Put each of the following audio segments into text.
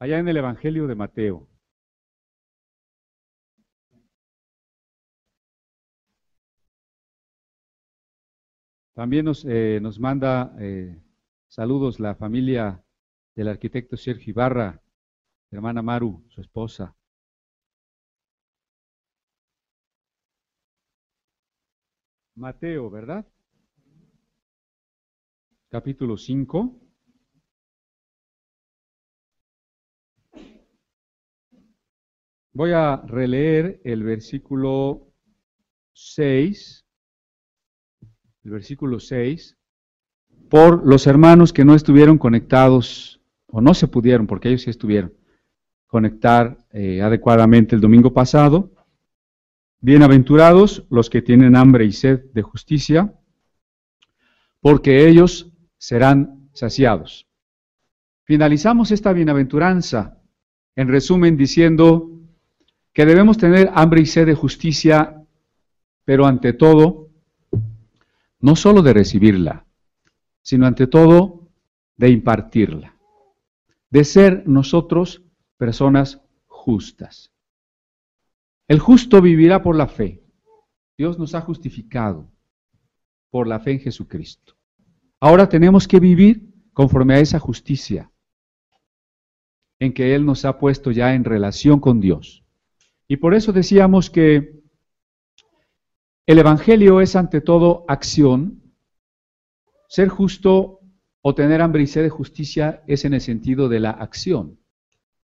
allá en el Evangelio de Mateo. También nos, eh, nos manda eh, saludos la familia del arquitecto Sergio Ibarra, hermana Maru, su esposa. Mateo, ¿verdad? Capítulo 5. Voy a releer el versículo 6, el versículo 6, por los hermanos que no estuvieron conectados o no se pudieron, porque ellos sí estuvieron, conectar eh, adecuadamente el domingo pasado. Bienaventurados los que tienen hambre y sed de justicia, porque ellos serán saciados. Finalizamos esta bienaventuranza, en resumen, diciendo que debemos tener hambre y sed de justicia, pero ante todo, no solo de recibirla, sino ante todo de impartirla, de ser nosotros personas justas. El justo vivirá por la fe. Dios nos ha justificado por la fe en Jesucristo. Ahora tenemos que vivir conforme a esa justicia en que Él nos ha puesto ya en relación con Dios. Y por eso decíamos que el Evangelio es ante todo acción. Ser justo o tener hambre y sed de justicia es en el sentido de la acción.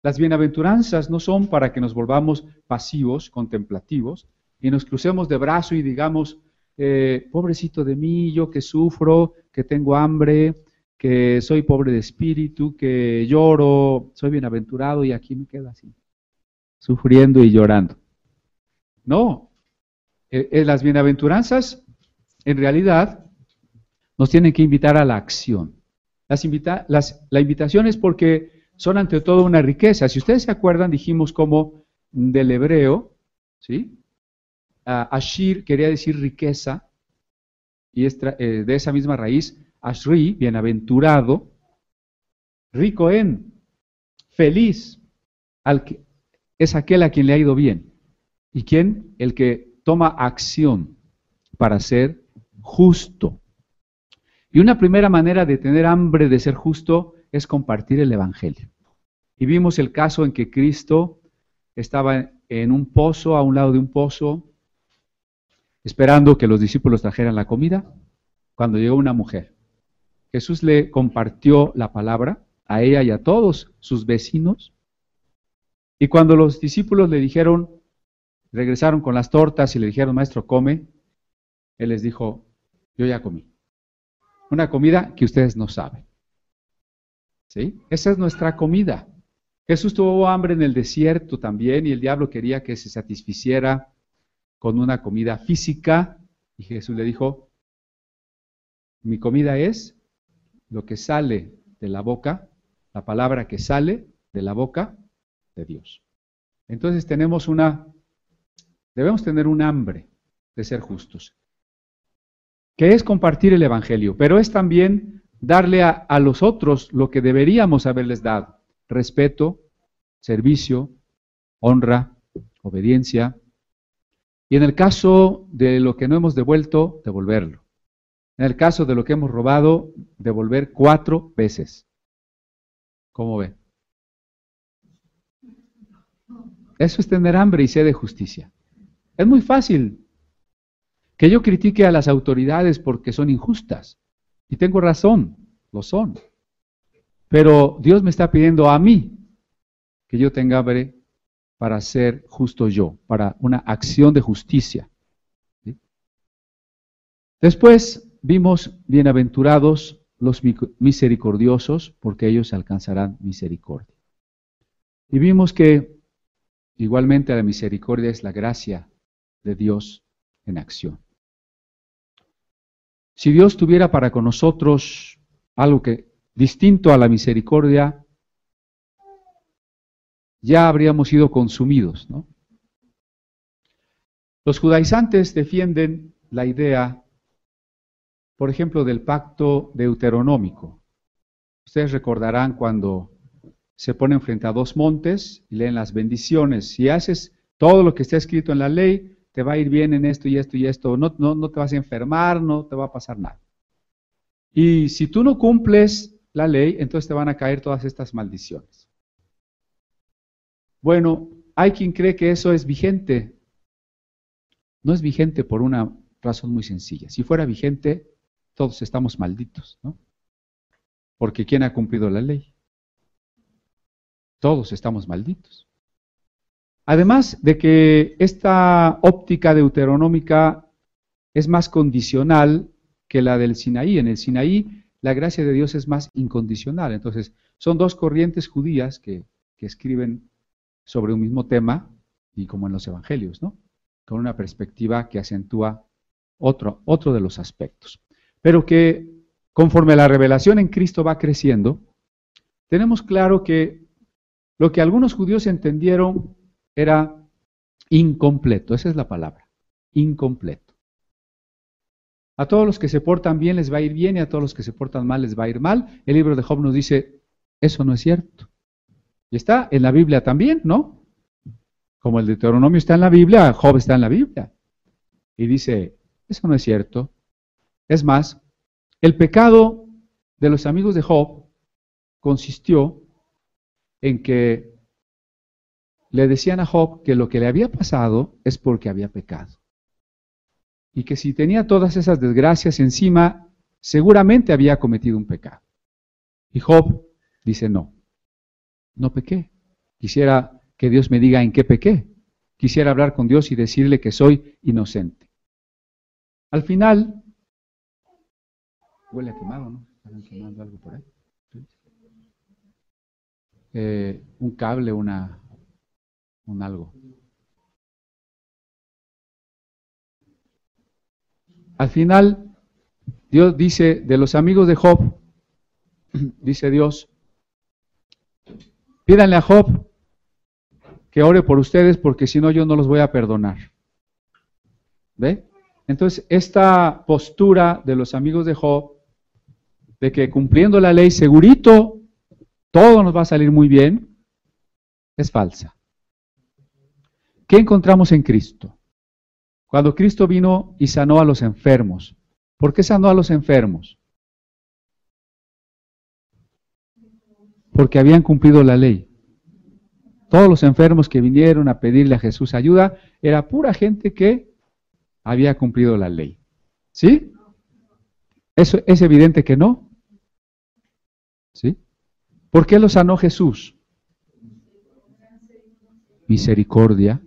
Las bienaventuranzas no son para que nos volvamos pasivos, contemplativos, y nos crucemos de brazo y digamos, eh, pobrecito de mí, yo que sufro, que tengo hambre, que soy pobre de espíritu, que lloro, soy bienaventurado y aquí me queda así sufriendo y llorando. No, eh, eh, las bienaventuranzas en realidad nos tienen que invitar a la acción. Las invita la invitación es porque son ante todo una riqueza. Si ustedes se acuerdan, dijimos como del hebreo, ¿sí? Ashir quería decir riqueza, y eh, de esa misma raíz, Ashri, bienaventurado, rico en, feliz, al que, es aquel a quien le ha ido bien. ¿Y quién? El que toma acción para ser justo. Y una primera manera de tener hambre de ser justo es compartir el Evangelio. Y vimos el caso en que Cristo estaba en un pozo, a un lado de un pozo, esperando que los discípulos trajeran la comida, cuando llegó una mujer. Jesús le compartió la palabra a ella y a todos sus vecinos, y cuando los discípulos le dijeron, regresaron con las tortas y le dijeron, maestro, come, él les dijo, yo ya comí. Una comida que ustedes no saben. ¿Sí? Esa es nuestra comida. Jesús tuvo hambre en el desierto también y el diablo quería que se satisficiera con una comida física y Jesús le dijo, mi comida es lo que sale de la boca, la palabra que sale de la boca de Dios. Entonces tenemos una, debemos tener un hambre de ser justos, que es compartir el Evangelio, pero es también darle a, a los otros lo que deberíamos haberles dado, respeto, servicio, honra, obediencia, y en el caso de lo que no hemos devuelto, devolverlo. En el caso de lo que hemos robado, devolver cuatro veces. ¿Cómo ven? Eso es tener hambre y sed de justicia. Es muy fácil que yo critique a las autoridades porque son injustas. Y tengo razón, lo son. Pero Dios me está pidiendo a mí que yo tenga hambre para ser justo yo, para una acción de justicia. Después vimos bienaventurados los misericordiosos, porque ellos alcanzarán misericordia. Y vimos que Igualmente la misericordia es la gracia de Dios en acción. Si Dios tuviera para con nosotros algo que distinto a la misericordia, ya habríamos sido consumidos, ¿no? Los judaizantes defienden la idea, por ejemplo, del pacto deuteronómico. Ustedes recordarán cuando se ponen frente a dos montes y leen las bendiciones. Si haces todo lo que está escrito en la ley, te va a ir bien en esto y esto y esto. No, no, no te vas a enfermar, no te va a pasar nada. Y si tú no cumples la ley, entonces te van a caer todas estas maldiciones. Bueno, hay quien cree que eso es vigente. No es vigente por una razón muy sencilla. Si fuera vigente, todos estamos malditos, ¿no? Porque ¿quién ha cumplido la ley? Todos estamos malditos. Además de que esta óptica deuteronómica es más condicional que la del Sinaí. En el Sinaí la gracia de Dios es más incondicional. Entonces, son dos corrientes judías que, escriben sobre un mismo tema y como en los evangelios, ¿no? Con una perspectiva que acentúa otro, otro de los aspectos. Pero que conforme la revelación en Cristo va creciendo, tenemos claro que lo que algunos judíos entendieron era incompleto, esa es la palabra, incompleto. A todos los que se portan bien les va a ir bien y a todos los que se portan mal les va a ir mal. El libro de Job nos dice, eso no es cierto. Y está en la Biblia también, ¿no? Como el Deuteronomio está en la Biblia, Job está en la Biblia. Y dice, eso no es cierto. Es más, el pecado de los amigos de Job consistió en que le decían a Job que lo que le había pasado es porque había pecado. Y que si tenía todas esas desgracias encima, seguramente había cometido un pecado. Y Job dice, no, no pequé. Quisiera que Dios me diga en qué pequé. Quisiera hablar con Dios y decirle que soy inocente. Al final, huele a quemado, ¿no? Están quemando algo por ahí. Eh, un cable, una, un algo. Al final, Dios dice de los amigos de Job, dice Dios, pídanle a Job que ore por ustedes porque si no yo no los voy a perdonar. ¿Ve? Entonces, esta postura de los amigos de Job, de que cumpliendo la ley segurito todo nos va a salir muy bien, es falsa. ¿Qué encontramos en Cristo? Cuando Cristo vino y sanó a los enfermos. ¿Por qué sanó a los enfermos? Porque habían cumplido la ley. Todos los enfermos que vinieron a pedirle a Jesús ayuda era pura gente que había cumplido la ley. ¿Sí? ¿Eso es evidente que no? ¿Sí? ¿Por qué lo sanó Jesús? Misericordia.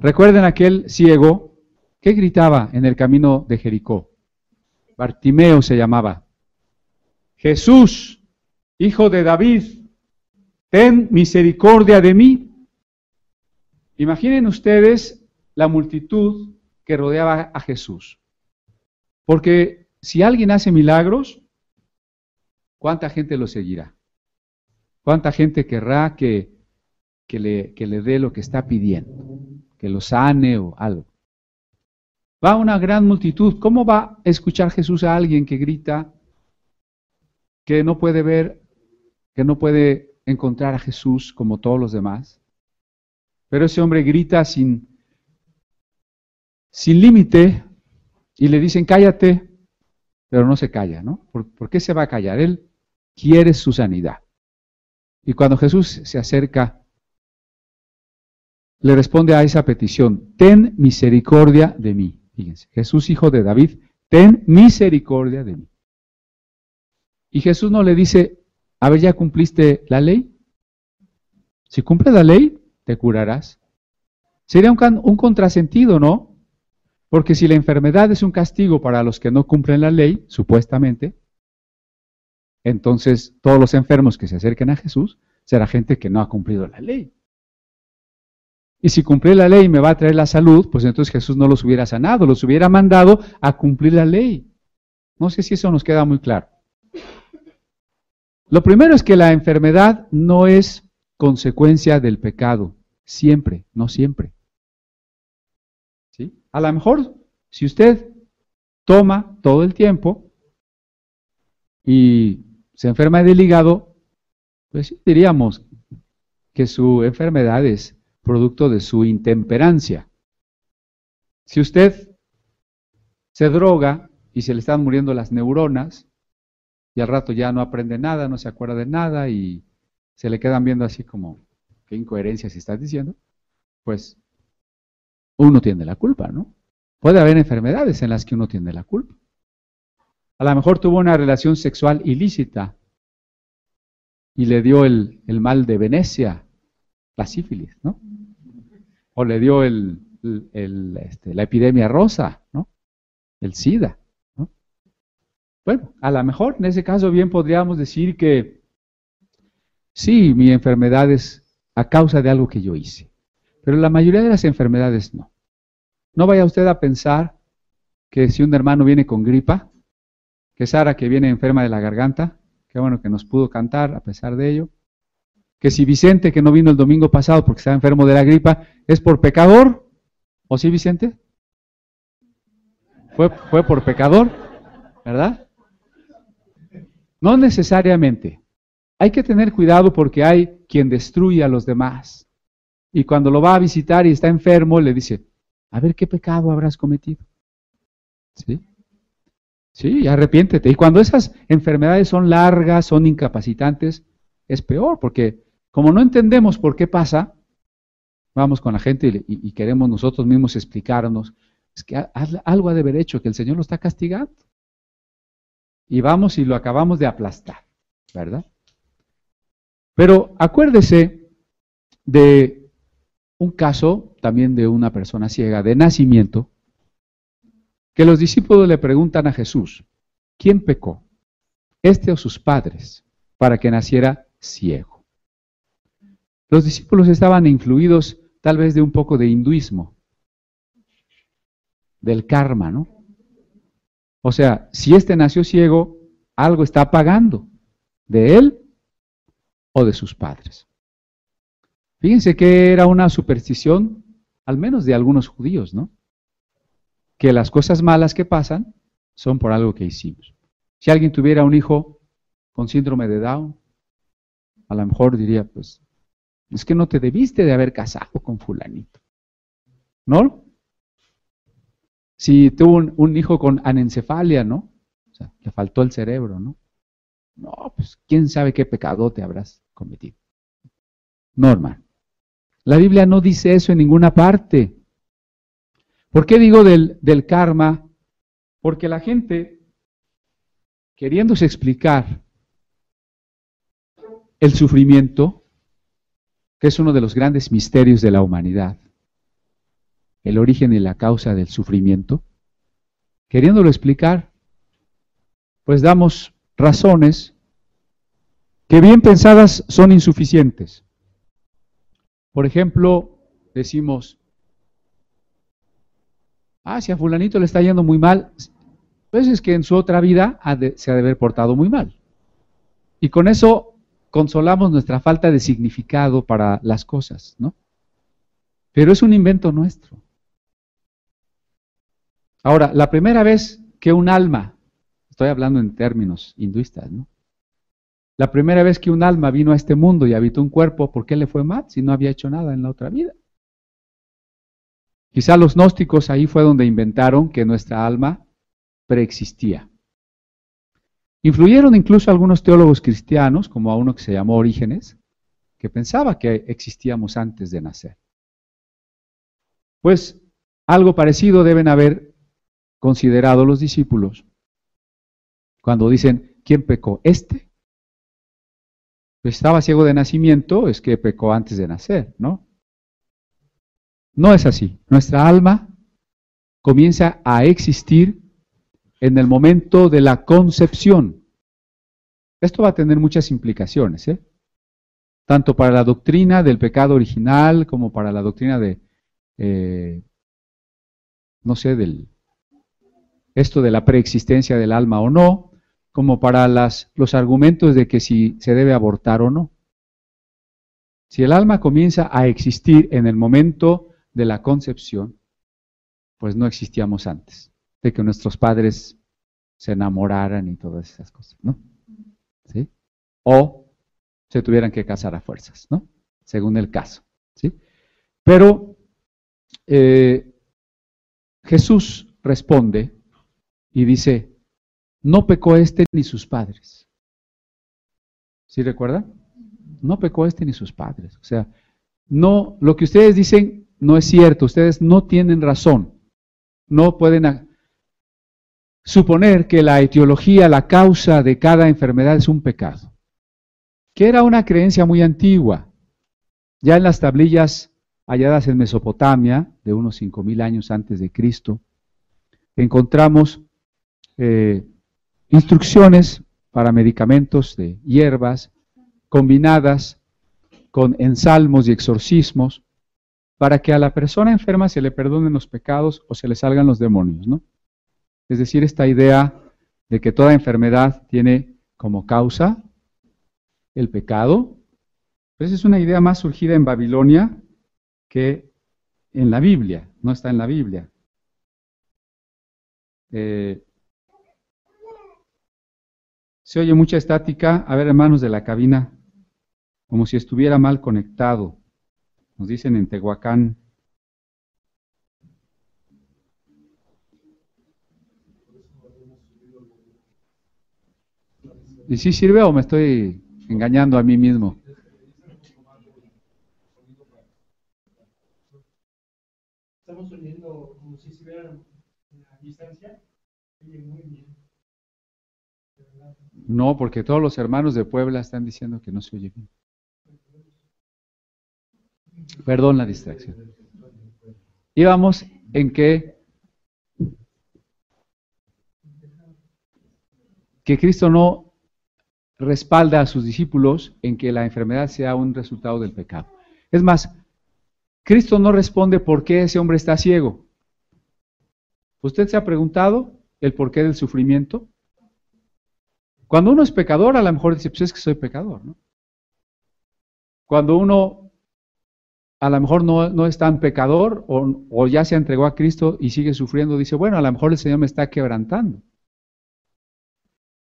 Recuerden aquel ciego que gritaba en el camino de Jericó. Bartimeo se llamaba. Jesús, hijo de David, ten misericordia de mí. Imaginen ustedes la multitud que rodeaba a Jesús. Porque si alguien hace milagros, ¿cuánta gente lo seguirá? ¿Cuánta gente querrá que, le, que le dé lo que está pidiendo? Que lo sane o algo. Va una gran multitud. ¿Cómo va a escuchar Jesús a alguien que grita, que no puede ver, que no puede encontrar a Jesús como todos los demás? Pero ese hombre grita sin, sin límite y le dicen, cállate, pero no se calla, ¿no? ¿Por, qué se va a callar? Él quiere su sanidad. Y cuando Jesús se acerca, le responde a esa petición, ten misericordia de mí. Fíjense, Jesús, hijo de David, ten misericordia de mí. Y Jesús no le dice, a ver, ¿ya cumpliste la ley? Si cumples la ley, te curarás. Sería un, un contrasentido, ¿no? Porque si la enfermedad es un castigo para los que no cumplen la ley, supuestamente, entonces todos los enfermos que se acerquen a Jesús será gente que no ha cumplido la ley. Y si cumplir la ley me va a traer la salud, pues entonces Jesús no los hubiera sanado, los hubiera mandado a cumplir la ley. No sé si eso nos queda muy claro. Lo primero es que la enfermedad no es consecuencia del pecado, siempre, no siempre. ¿Sí? A lo mejor, si usted toma todo el tiempo y se enferma del hígado, pues diríamos que su enfermedad es producto de su intemperancia. Si usted se droga y se le están muriendo las neuronas y al rato ya no aprende nada, no se acuerda de nada y se le quedan viendo así como, qué incoherencia si estás diciendo, pues uno tiene la culpa, ¿no? Puede haber enfermedades en las que uno tiene la culpa. A lo mejor tuvo una relación sexual ilícita y le dio el, mal de Venecia, la sífilis, ¿no? O le dio el, este, la epidemia rosa, ¿no? El SIDA, ¿no? Bueno, a lo mejor en ese caso bien podríamos decir que sí, mi enfermedad es a causa de algo que yo hice, pero la mayoría de las enfermedades no. No vaya usted a pensar que si un hermano viene con gripa, que Sara que viene enferma de la garganta, Qué bueno que nos pudo cantar a pesar de ello. Que si Vicente, que no vino el domingo pasado porque estaba enfermo de la gripa, es por pecador. ¿O sí, Vicente? Fue, fue por pecador, ¿verdad? No necesariamente. Hay que tener cuidado porque hay quien destruye a los demás. Y cuando lo va a visitar y está enfermo, le dice, a ver qué pecado habrás cometido. ¿Sí? Sí, arrepiéntete. Y cuando esas enfermedades son largas, son incapacitantes, es peor, porque como no entendemos por qué pasa, vamos con la gente y, queremos nosotros mismos explicarnos, es que algo ha de haber hecho, que el Señor lo está castigando. Y vamos y lo acabamos de aplastar, ¿verdad? Pero acuérdese de un caso también de una persona ciega de nacimiento, que los discípulos le preguntan a Jesús, ¿quién pecó? ¿Este o sus padres? Para que naciera ciego. Los discípulos estaban influidos tal vez de un poco de hinduismo, del karma, ¿no? O sea, si este nació ciego, algo está pagando, de él o de sus padres. Fíjense que era una superstición, al menos de algunos judíos, ¿no? Que las cosas malas que pasan son por algo que hicimos. Si alguien tuviera un hijo con síndrome de Down, a lo mejor diría, pues, es que no te debiste de haber casado con fulanito. ¿No? Si tuvo un, hijo con anencefalia, ¿no? O sea, le faltó el cerebro, ¿no? No, pues, quién sabe qué pecado te habrás cometido. Normal. La Biblia no dice eso en ninguna parte. ¿Por qué digo del, karma? Porque la gente, queriéndose explicar el sufrimiento, que es uno de los grandes misterios de la humanidad, el origen y la causa del sufrimiento, queriéndolo explicar, pues damos razones que bien pensadas son insuficientes. Por ejemplo, decimos, ah, si a fulanito le está yendo muy mal, pues es que en su otra vida se ha de haber portado muy mal. Y con eso consolamos nuestra falta de significado para las cosas, ¿no? Pero es un invento nuestro. Ahora, la primera vez que un alma, estoy hablando en términos hinduistas, ¿no? La primera vez que un alma vino a este mundo y habitó un cuerpo, ¿por qué le fue mal si no había hecho nada en la otra vida? Quizá los gnósticos ahí fue donde inventaron que nuestra alma preexistía. Influyeron incluso algunos teólogos cristianos, como a uno que se llamó Orígenes, que pensaba que existíamos antes de nacer. Pues algo parecido deben haber considerado los discípulos cuando dicen, ¿quién pecó? ¿Este? Pues estaba ciego de nacimiento, es que pecó antes de nacer, ¿no? No es así. Nuestra alma comienza a existir en el momento de la concepción. Esto va a tener muchas implicaciones, ¿eh? tanto para la doctrina del pecado original como para la doctrina de, eh, no sé, del, esto de la preexistencia del alma o no, como para los argumentos de que si se debe abortar o no. Si el alma comienza a existir en el momento de la concepción, pues no existíamos antes, de que nuestros padres se enamoraran y todas esas cosas, ¿no? ¿Sí? O se tuvieran que casar a fuerzas, ¿no? Según el caso, ¿sí? Pero eh, Jesús responde y dice, no pecó este ni sus padres. ¿Sí recuerdan? No pecó este ni sus padres. O sea, no, lo que ustedes dicen no es cierto, ustedes no tienen razón. No pueden suponer que la etiología, la causa de cada enfermedad es un pecado, que era una creencia muy antigua. Ya en las tablillas halladas en Mesopotamia, de unos 5.000 años antes de Cristo, encontramos eh, instrucciones para medicamentos de hierbas combinadas con ensalmos y exorcismos para que a la persona enferma se le perdonen los pecados o se le salgan los demonios, ¿no? Es decir, esta idea de que toda enfermedad tiene como causa el pecado, pues es una idea más surgida en Babilonia que en la Biblia, no está en la Biblia. Eh, se oye mucha estática. A ver, hermanos de la cabina, como si estuviera mal conectado. Nos dicen en Tehuacán. ¿Y si sirve o me estoy engañando a mí mismo? Estamos oyendo como si estuviera a distancia. Muy bien. No, porque todos los hermanos de Puebla están diciendo que no se oye bien. Perdón la distracción. Íbamos en que que Cristo no respalda a sus discípulos en que la enfermedad sea un resultado del pecado. Es más, Cristo no responde por qué ese hombre está ciego. ¿Usted se ha preguntado el porqué del sufrimiento? Cuando uno es pecador, a lo mejor dice, pues es que soy pecador, ¿no? Cuando uno a lo mejor no, es tan pecador o, o, ya se entregó a Cristo y sigue sufriendo, dice, bueno, a lo mejor el Señor me está quebrantando.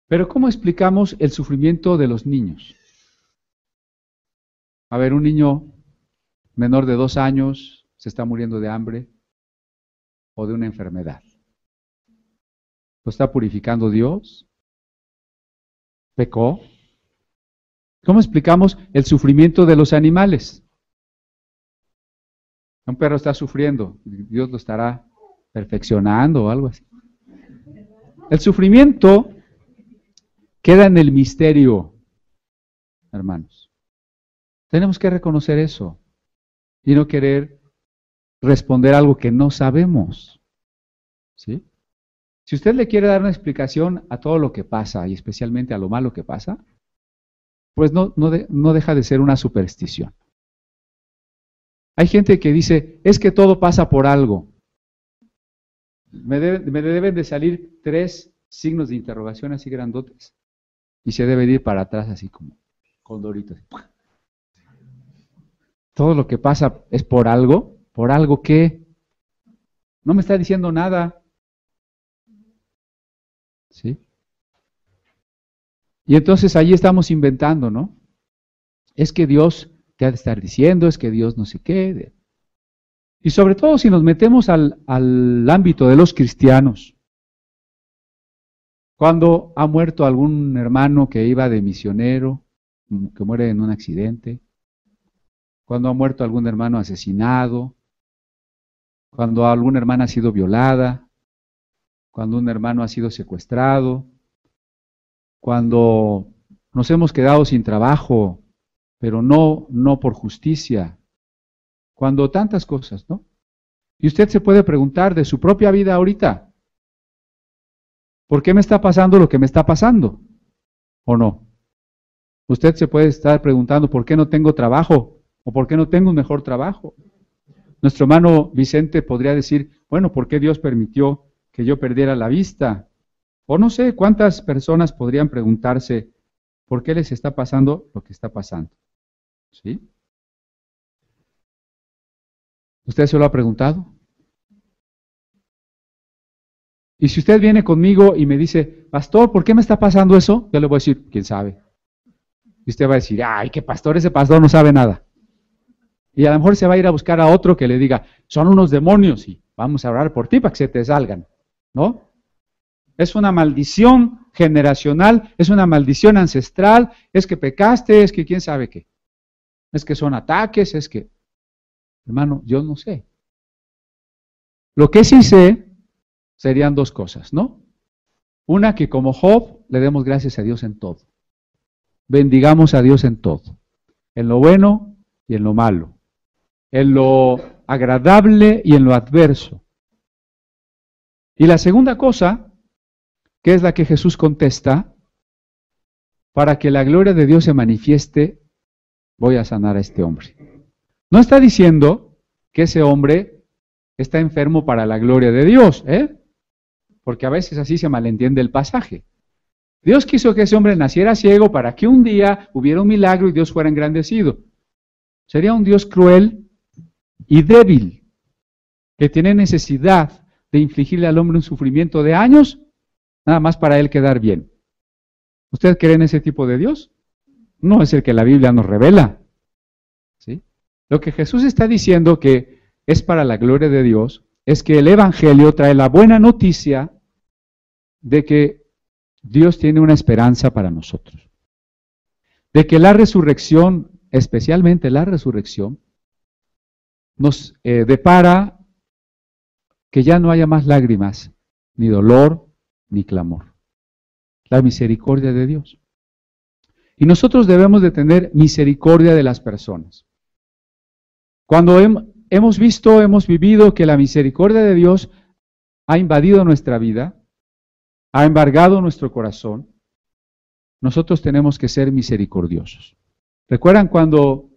Pero ¿cómo explicamos el sufrimiento de los niños? A ver, un niño menor de dos años se está muriendo de hambre o de una enfermedad. ¿Lo está purificando Dios? pecó? ¿Cómo explicamos el sufrimiento de los animales? Un perro está sufriendo, Dios lo estará perfeccionando o algo así. El sufrimiento queda en el misterio, hermanos. Tenemos que reconocer eso y no querer responder algo que no sabemos. ¿Sí? Si usted le quiere dar una explicación a todo lo que pasa y especialmente a lo malo que pasa, pues no, no, deja de ser una superstición. Hay gente que dice, es que todo pasa por algo. Me, deben de salir tres signos de interrogación así grandotes y se debe ir para atrás así como con doritos. Todo lo que pasa es por algo, por algo que no me está diciendo nada. ¿Sí? Y entonces allí estamos inventando, ¿no? Es que Dios te ha de estar diciendo, es que Dios no se quede. Y sobre todo si nos metemos al, al ámbito de los cristianos, cuando ha muerto algún hermano que iba de misionero, que muere en un accidente, cuando ha muerto algún hermano asesinado, cuando alguna hermana ha sido violada, cuando un hermano ha sido secuestrado, cuando nos hemos quedado sin trabajo, pero no, no por justicia, cuando tantas cosas, ¿no? Y usted se puede preguntar de su propia vida ahorita, ¿por qué me está pasando lo que me está pasando? ¿O no? Usted se puede estar preguntando, ¿por qué no tengo trabajo? ¿O por qué no tengo un mejor trabajo? Nuestro hermano Vicente podría decir, bueno, ¿por qué Dios permitió que yo perdiera la vista. O no sé cuántas personas podrían preguntarse por qué les está pasando lo que está pasando. ¿Sí? ¿Usted se lo ha preguntado? Y si usted viene conmigo y me dice, pastor, ¿por qué me está pasando eso? Yo le voy a decir, ¿quién sabe? Y usted va a decir, ay, qué pastor, ese pastor no sabe nada. Y a lo mejor se va a ir a buscar a otro que le diga, son unos demonios y vamos a orar por ti para que se te salgan. ¿No? Es una maldición generacional, es una maldición ancestral, es que pecaste, es que quién sabe qué. Es que son ataques, es que, hermano, yo no sé. Lo que sí sé serían dos cosas, ¿no? Una, que como Job le demos gracias a Dios en todo. Bendigamos a Dios en todo. En lo bueno y en lo malo. En lo agradable y en lo adverso. Y la segunda cosa ¿Qué es la que Jesús contesta, para que la gloria de Dios se manifieste, voy a sanar a este hombre. No está diciendo que ese hombre está enfermo para la gloria de Dios, ¿eh? porque a veces así se malentiende el pasaje. Dios quiso que ese hombre naciera ciego para que un día hubiera un milagro y Dios fuera engrandecido. Sería un Dios cruel y débil, que tiene necesidad de infligirle al hombre un sufrimiento de años nada más para él quedar bien. ¿Usted cree en ese tipo de Dios? No es el que la Biblia nos revela. ¿sí? Lo que Jesús está diciendo que es para la gloria de Dios es que el Evangelio trae la buena noticia de que Dios tiene una esperanza para nosotros. De que la resurrección, especialmente la resurrección, nos eh, depara que ya no haya más lágrimas, ni dolor, ni clamor. La misericordia de Dios. Y nosotros debemos de tener misericordia de las personas. Cuando hemos visto, hemos vivido que la misericordia de Dios ha invadido nuestra vida, ha embargado nuestro corazón, nosotros tenemos que ser misericordiosos. ¿Recuerdan cuando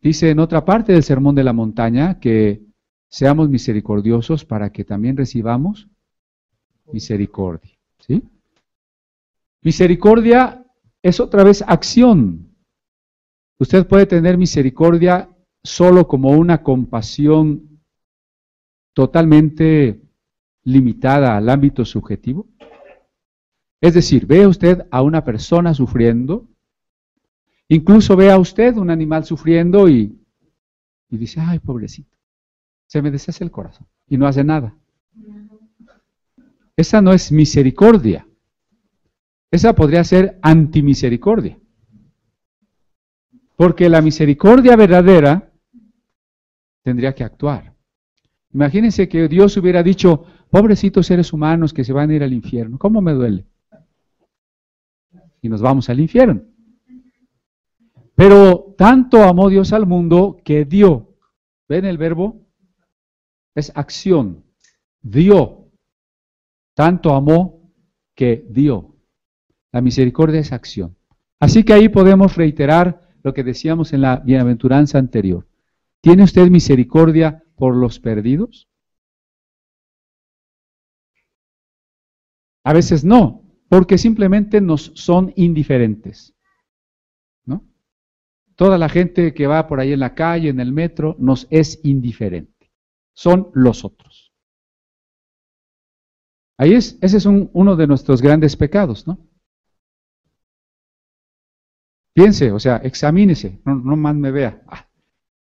dice en otra parte del Sermón de la Montaña que seamos misericordiosos para que también recibamos misericordia. ¿sí? Misericordia es otra vez acción. Usted puede tener misericordia solo como una compasión totalmente limitada al ámbito subjetivo. Es decir, ve usted a una persona sufriendo, incluso ve a usted un animal sufriendo y, y dice, ay, pobrecito, se me deshace el corazón y no hace nada. Esa no es misericordia. Esa podría ser antimisericordia. Porque la misericordia verdadera tendría que actuar. Imagínense que Dios hubiera dicho, pobrecitos seres humanos que se van a ir al infierno, ¿cómo me duele? Y nos vamos al infierno. Pero tanto amó Dios al mundo que dio. ¿Ven el verbo? Es acción. Dio. Tanto amó que dio. La misericordia es acción. Así que ahí podemos reiterar lo que decíamos en la bienaventuranza anterior. ¿Tiene usted misericordia por los perdidos? A veces no, porque simplemente nos son indiferentes. ¿no? Toda la gente que va por ahí en la calle, en el metro, nos es indiferente. Son los otros. Ahí es, ese es uno de nuestros grandes pecados, ¿no? Piense, o sea, examínese, no, más me vea. Ah,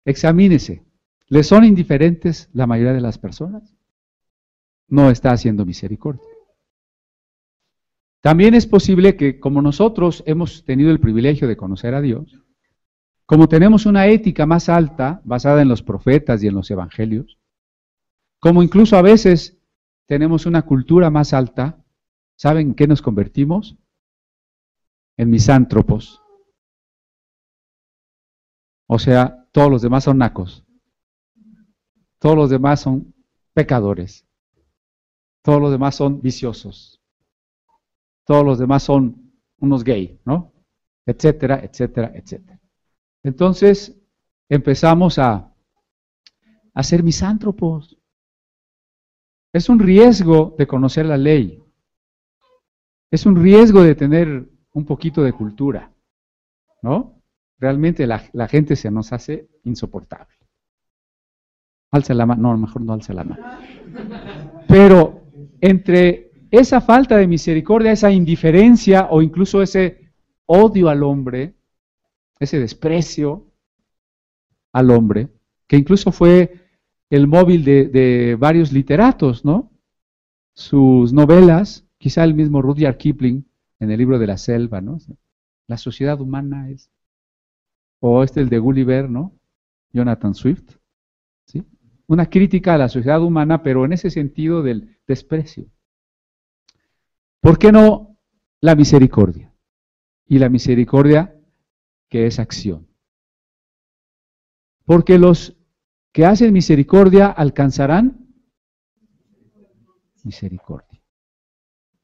examínese. ¿Le son indiferentes la mayoría de las personas? No está haciendo misericordia. También es posible que como nosotros hemos tenido el privilegio de conocer a Dios, como tenemos una ética más alta basada en los profetas y en los evangelios, como incluso a veces tenemos una cultura más alta, ¿saben en qué nos convertimos? En misántropos. O sea, todos los demás son nacos. Todos los demás son pecadores. Todos los demás son viciosos. Todos los demás son unos gay, ¿no? Etcétera, etcétera, etcétera. Entonces empezamos a, a ser misántropos. Es un riesgo de conocer la ley. Es un riesgo de tener un poquito de cultura. ¿No? Realmente la, gente se nos hace insoportable. Alza la mano. No, mejor no alza la mano. Pero entre esa falta de misericordia, esa indiferencia o incluso ese odio al hombre, ese desprecio al hombre, que incluso fue el móvil de, varios literatos, ¿no? Sus novelas, quizá el mismo Rudyard Kipling en el libro de la selva, ¿no? La sociedad humana es, o este el de Gulliver, ¿no? Jonathan Swift, ¿sí? Una crítica a la sociedad humana, pero en ese sentido del desprecio. ¿Por qué no la misericordia? Y la misericordia que es acción. Porque los que hacen misericordia alcanzarán misericordia.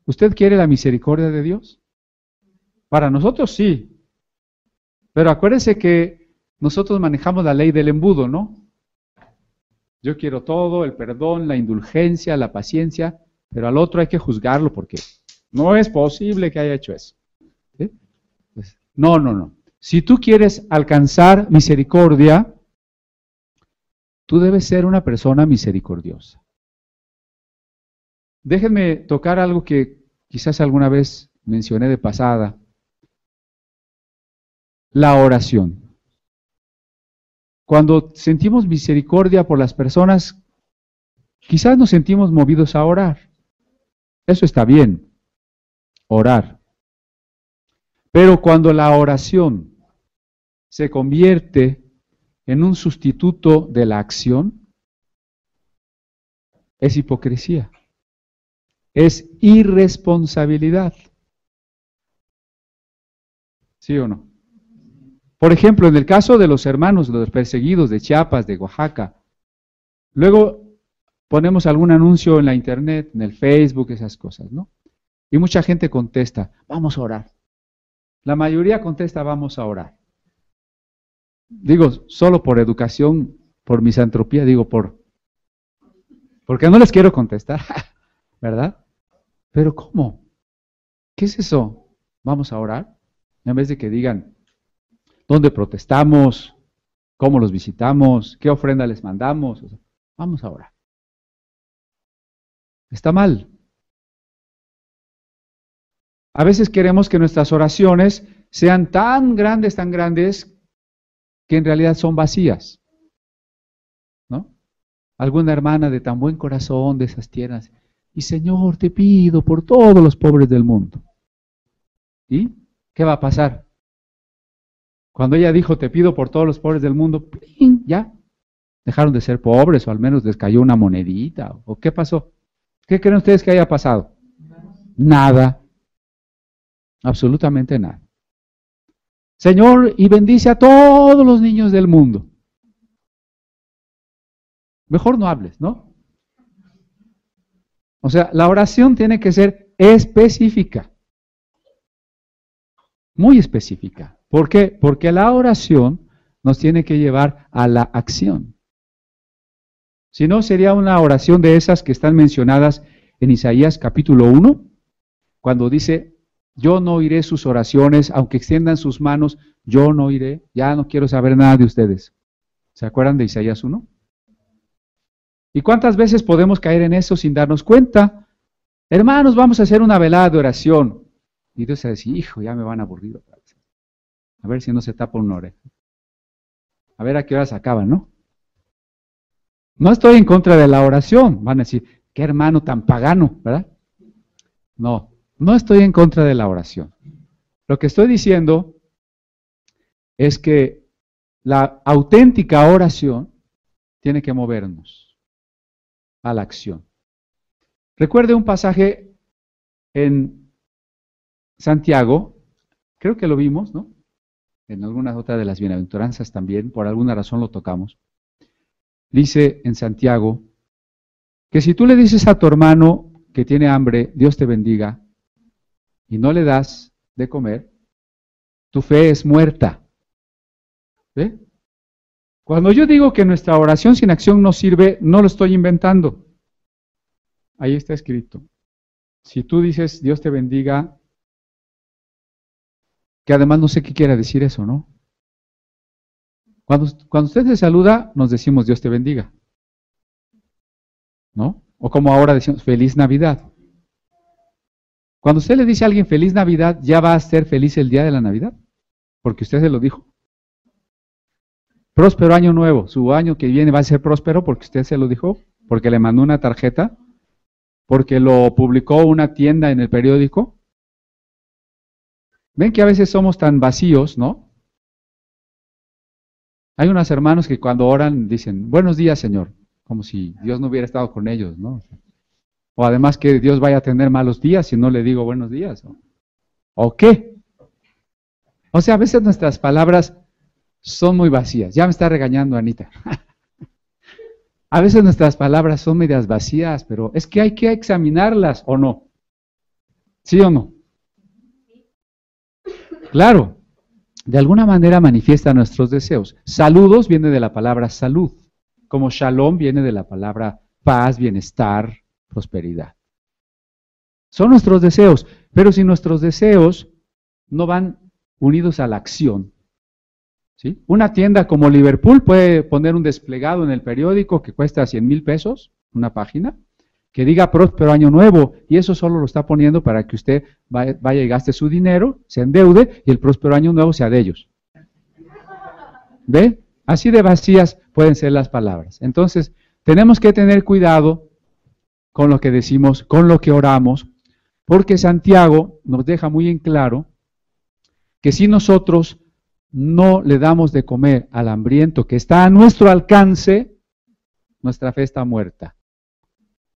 ¿Usted quiere la misericordia de Dios? Para nosotros sí. Pero acuérdense que nosotros manejamos la ley del embudo, ¿no? Yo quiero todo, el perdón, la indulgencia, la paciencia, pero al otro hay que juzgarlo porque no es posible que haya hecho eso. Pues, no, no, no. Si tú quieres alcanzar misericordia, tú debes ser una persona misericordiosa. Déjenme tocar algo que quizás alguna vez mencioné de pasada. La oración. Cuando sentimos misericordia por las personas, quizás nos sentimos movidos a orar. Eso está bien orar. Pero cuando la oración se convierte en un sustituto de la acción, es hipocresía, es irresponsabilidad. ¿Sí o no? Por ejemplo, en el caso de los hermanos, los perseguidos de Chiapas, de Oaxaca, luego ponemos algún anuncio en la internet, en el Facebook, esas cosas, ¿no? Y mucha gente contesta, vamos a orar. La mayoría contesta, vamos a orar. Digo, solo por educación, por misantropía, digo, por... Porque no les quiero contestar, ¿verdad? Pero ¿cómo? ¿Qué es eso? ¿Vamos a orar? En vez de que digan, ¿dónde protestamos? ¿Cómo los visitamos? ¿Qué ofrenda les mandamos? vamos a orar. Está mal. A veces queremos que nuestras oraciones sean tan grandes, tan grandes, que en realidad son vacías. ¿No? Alguna hermana de tan buen corazón de esas tierras, y Señor, te pido por todos los pobres del mundo. ¿Y qué va a pasar? Cuando ella dijo, te pido por todos los pobres del mundo, ya, dejaron de ser pobres o al menos les cayó una monedita. ¿O qué pasó? ¿Qué creen ustedes que haya pasado? Nada. Absolutamente nada. Señor, y bendice a todos los niños del mundo. Mejor no hables, ¿no? O sea, la oración tiene que ser específica. Muy específica. ¿Por qué? Porque la oración nos tiene que llevar a la acción. Si no, sería una oración de esas que están mencionadas en Isaías capítulo 1, cuando dice, yo no oiré sus oraciones, aunque extiendan sus manos, yo no iré, ya no quiero saber nada de ustedes. ¿Se acuerdan de Isaías 1? ¿Y cuántas veces podemos caer en eso sin darnos cuenta? Hermanos, vamos a hacer una velada de oración. Y Dios va a decir, hijo, ya me van a aburrir A ver si no se tapa un oreja. A ver a qué hora se acaba, ¿no? No estoy en contra de la oración. Van a decir, qué hermano tan pagano, ¿verdad? No, no estoy en contra de la oración. Lo que estoy diciendo es que la auténtica oración tiene que movernos a la acción. Recuerde un pasaje en Santiago, creo que lo vimos, ¿no? En algunas otras de las bienaventuranzas también, por alguna razón lo tocamos. Dice en Santiago que si tú le dices a tu hermano que tiene hambre, Dios te bendiga, y no le das de comer, tu fe es muerta. Cuando yo digo que nuestra oración sin acción no sirve, no lo estoy inventando. Ahí está escrito. Si tú dices Dios te bendiga, que además no sé qué quiera decir eso, ¿no? Cuando, cuando usted se saluda, nos decimos Dios te bendiga. ¿No? O como ahora decimos, feliz Navidad. Cuando usted le dice a alguien feliz Navidad, ya va a ser feliz el día de la Navidad, porque usted se lo dijo. Próspero año nuevo. Su año que viene va a ser próspero porque usted se lo dijo, porque le mandó una tarjeta, porque lo publicó una tienda en el periódico. Ven que a veces somos tan vacíos, ¿no? Hay unos hermanos que cuando oran dicen, buenos días, Señor, como si Dios no hubiera estado con ellos, ¿no? O además que Dios vaya a tener malos días si no le digo buenos días. ¿O qué? O sea, a veces nuestras palabras son muy vacías. Ya me está regañando Anita. a veces nuestras palabras son medias vacías, pero es que hay que examinarlas o no. ¿Sí o no? Claro, de alguna manera manifiesta nuestros deseos. Saludos viene de la palabra salud, como shalom viene de la palabra paz, bienestar, prosperidad. Son nuestros deseos, pero si nuestros deseos no van unidos a la acción, ¿sí? Una tienda como Liverpool puede poner un desplegado en el periódico que cuesta 100 mil pesos, una página, que diga próspero año nuevo, y eso solo lo está poniendo para que usted vaya, y gaste su dinero, se endeude, y el próspero año nuevo sea de ellos. ¿Ve? Así de vacías pueden ser las palabras. Entonces, tenemos que tener cuidado con lo que decimos, con lo que oramos, porque Santiago nos deja muy en claro que si nosotros no le damos de comer al hambriento que está a nuestro alcance, nuestra fe está muerta.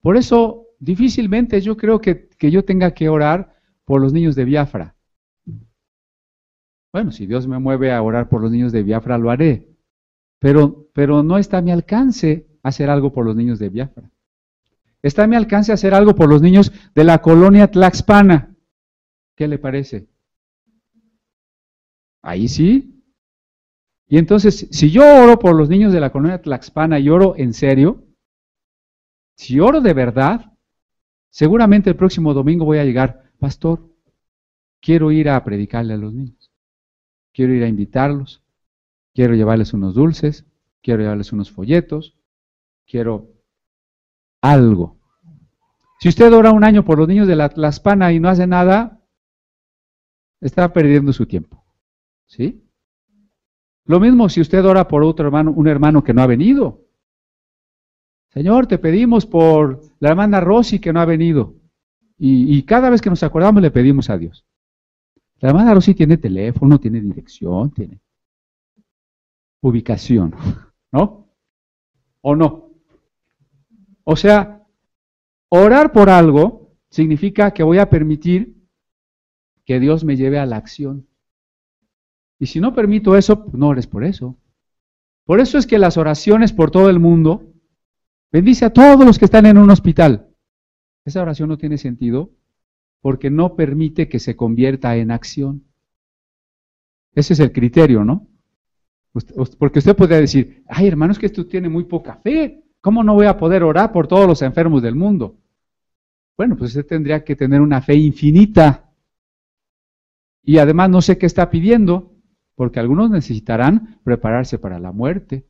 Por eso, difícilmente yo creo que, que yo tenga que orar por los niños de Biafra. Bueno, si Dios me mueve a orar por los niños de Biafra, lo haré. Pero, pero no está a mi alcance hacer algo por los niños de Biafra. Está a mi alcance hacer algo por los niños de la colonia Tlaxpana. ¿Qué le parece? Ahí sí. Y entonces, si yo oro por los niños de la colonia Tlaxpana y oro en serio, si oro de verdad, seguramente el próximo domingo voy a llegar, pastor, quiero ir a predicarle a los niños. Quiero ir a invitarlos. Quiero llevarles unos dulces. Quiero llevarles unos folletos. Quiero algo. Si usted ora un año por los niños de la Tlaxpana y no hace nada, está perdiendo su tiempo. ¿Sí? Lo mismo si usted ora por otro hermano, un hermano que no ha venido. Señor, te pedimos por la hermana Rosy que no ha venido. Y, cada vez que nos acordamos le pedimos a Dios. La hermana Rosy tiene teléfono, tiene dirección, tiene ubicación, ¿no? ¿O no? O sea, orar por algo significa que voy a permitir que Dios me lleve a la acción. Y si no permito eso, no ores por eso. Por eso es que las oraciones por todo el mundo, bendice a todos los que están en un hospital. Esa oración no tiene sentido porque no permite que se convierta en acción. Ese es el criterio, ¿no? Porque usted podría decir, ay hermanos, que esto tiene muy poca fe. ¿Cómo no voy a poder orar por todos los enfermos del mundo? Bueno, pues usted tendría que tener una fe infinita. Y además no sé qué está pidiendo, porque algunos necesitarán prepararse para la muerte.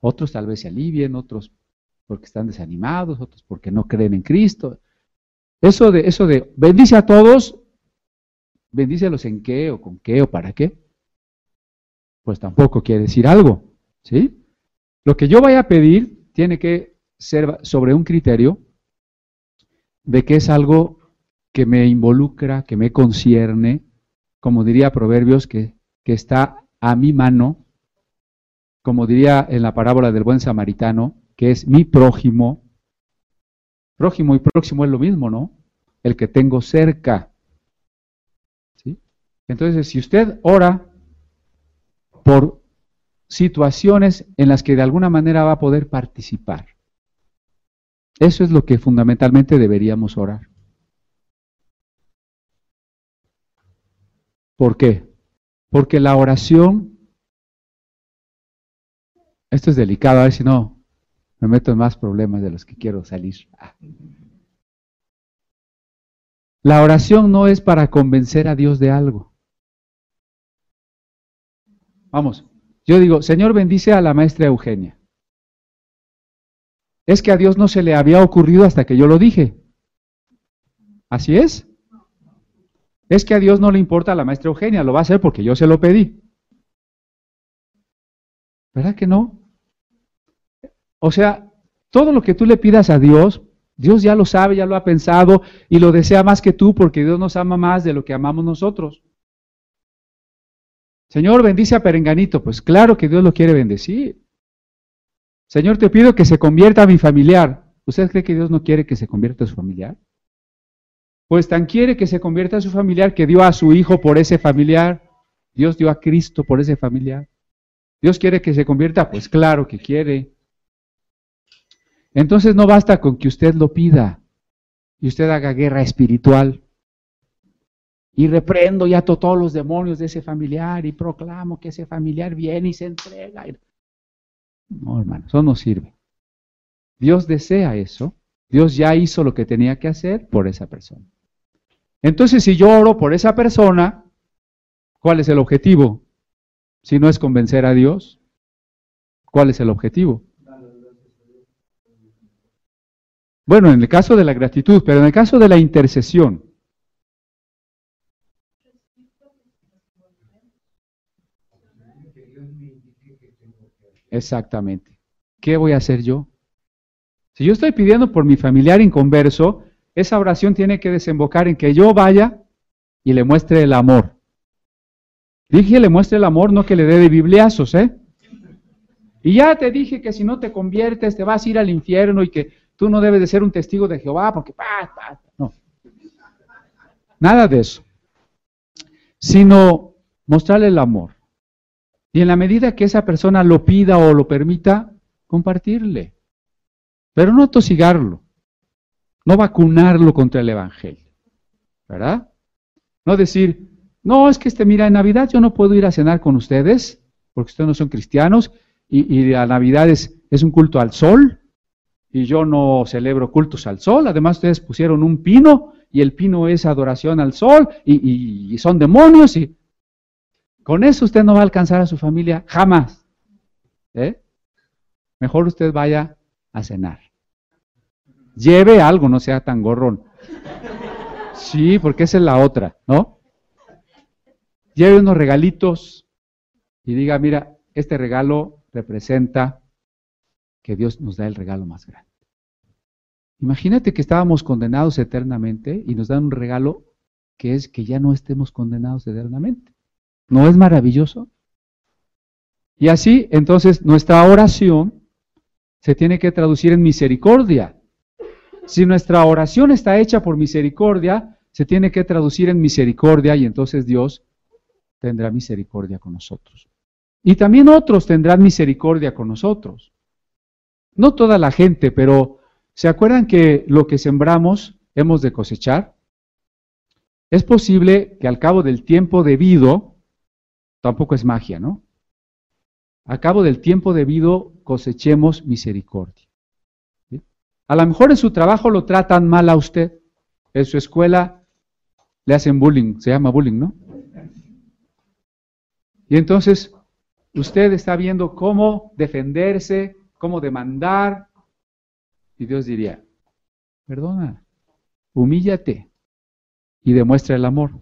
Otros tal vez se alivien, otros porque están desanimados, otros porque no creen en Cristo. Eso de, eso de bendice a todos, bendícelos en qué o con qué o para qué, pues tampoco quiere decir algo, ¿sí? Lo que yo vaya a pedir tiene que ser sobre un criterio de que es algo que me involucra, que me concierne, como diría Proverbios, que, que está a mi mano, como diría en la parábola del buen samaritano, que es mi prójimo. Prójimo y próximo es lo mismo, ¿no? El que tengo cerca. ¿Sí? Entonces, si usted ora por situaciones en las que de alguna manera va a poder participar, eso es lo que fundamentalmente deberíamos orar. ¿Por qué? Porque la oración, esto es delicado, a ver si no me meto en más problemas de los que quiero salir. La oración no es para convencer a Dios de algo. Vamos, yo digo, Señor bendice a la maestra Eugenia. Es que a Dios no se le había ocurrido hasta que yo lo dije. ¿Así es? Es que a Dios no le importa a la maestra Eugenia, lo va a hacer porque yo se lo pedí. ¿Verdad que no? O sea, todo lo que tú le pidas a Dios, Dios ya lo sabe, ya lo ha pensado y lo desea más que tú porque Dios nos ama más de lo que amamos nosotros. Señor, bendice a Perenganito. Pues claro que Dios lo quiere bendecir. Señor, te pido que se convierta a mi familiar. ¿Usted cree que Dios no quiere que se convierta a su familiar? Pues tan quiere que se convierta a su familiar que dio a su hijo por ese familiar. Dios dio a Cristo por ese familiar. Dios quiere que se convierta, pues claro que quiere. Entonces no basta con que usted lo pida y usted haga guerra espiritual. Y reprendo ya todos los demonios de ese familiar y proclamo que ese familiar viene y se entrega. No, hermano, eso no sirve. Dios desea eso. Dios ya hizo lo que tenía que hacer por esa persona. Entonces, si yo oro por esa persona, ¿cuál es el objetivo? Si no es convencer a Dios, ¿cuál es el objetivo? Bueno, en el caso de la gratitud, pero en el caso de la intercesión. Exactamente. ¿Qué voy a hacer yo? Si yo estoy pidiendo por mi familiar inconverso, esa oración tiene que desembocar en que yo vaya y le muestre el amor. Dije, le muestre el amor, no que le dé de bibliazos, ¿eh? Y ya te dije que si no te conviertes te vas a ir al infierno y que tú no debes de ser un testigo de Jehová porque... No. Nada de eso. Sino mostrarle el amor. Y en la medida que esa persona lo pida o lo permita, compartirle. Pero no tosigarlo. No vacunarlo contra el Evangelio. ¿Verdad? No decir, no, es que este, mira, en Navidad yo no puedo ir a cenar con ustedes, porque ustedes no son cristianos, y, la Navidad es, un culto al sol, y yo no celebro cultos al sol. Además, ustedes pusieron un pino, y el pino es adoración al sol, y, son demonios, y con eso usted no va a alcanzar a su familia jamás. ¿eh? Mejor usted vaya a cenar. Lleve algo, no sea tan gorrón. Sí, porque esa es la otra, ¿no? lleve unos regalitos y diga, mira, este regalo representa que Dios nos da el regalo más grande. Imagínate que estábamos condenados eternamente y nos dan un regalo que es que ya no estemos condenados eternamente. ¿No es maravilloso? Y así, entonces, nuestra oración se tiene que traducir en misericordia. Si nuestra oración está hecha por misericordia, se tiene que traducir en misericordia y entonces Dios tendrá misericordia con nosotros. Y también otros tendrán misericordia con nosotros. No toda la gente, pero ¿se acuerdan que lo que sembramos hemos de cosechar? Es posible que al cabo del tiempo debido, tampoco es magia, ¿no? Al cabo del tiempo debido cosechemos misericordia. A lo mejor en su trabajo lo tratan mal a usted, en su escuela le hacen bullying, se llama bullying, ¿no? Y entonces usted está viendo cómo defenderse, cómo demandar. Y Dios diría, perdona, humíllate y demuestra el amor.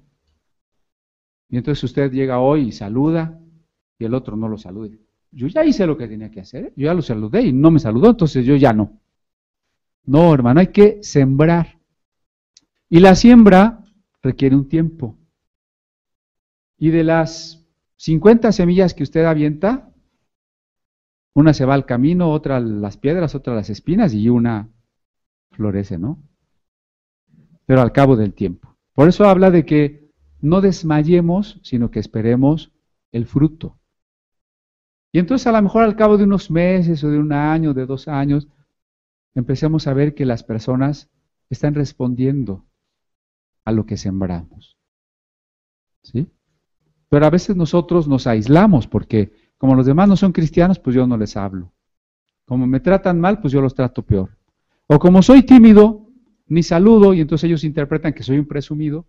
Y entonces usted llega hoy y saluda y el otro no lo salude. Yo ya hice lo que tenía que hacer, yo ya lo saludé y no me saludó, entonces yo ya no. No, hermano, hay que sembrar. Y la siembra requiere un tiempo. Y de las 50 semillas que usted avienta, una se va al camino, otra a las piedras, otra a las espinas y una florece, ¿no? Pero al cabo del tiempo. Por eso habla de que no desmayemos, sino que esperemos el fruto. Y entonces a lo mejor al cabo de unos meses o de un año, de dos años, empecemos a ver que las personas están respondiendo a lo que sembramos. ¿Sí? Pero a veces nosotros nos aislamos porque como los demás no son cristianos, pues yo no les hablo. Como me tratan mal, pues yo los trato peor. O como soy tímido, ni saludo y entonces ellos interpretan que soy un presumido.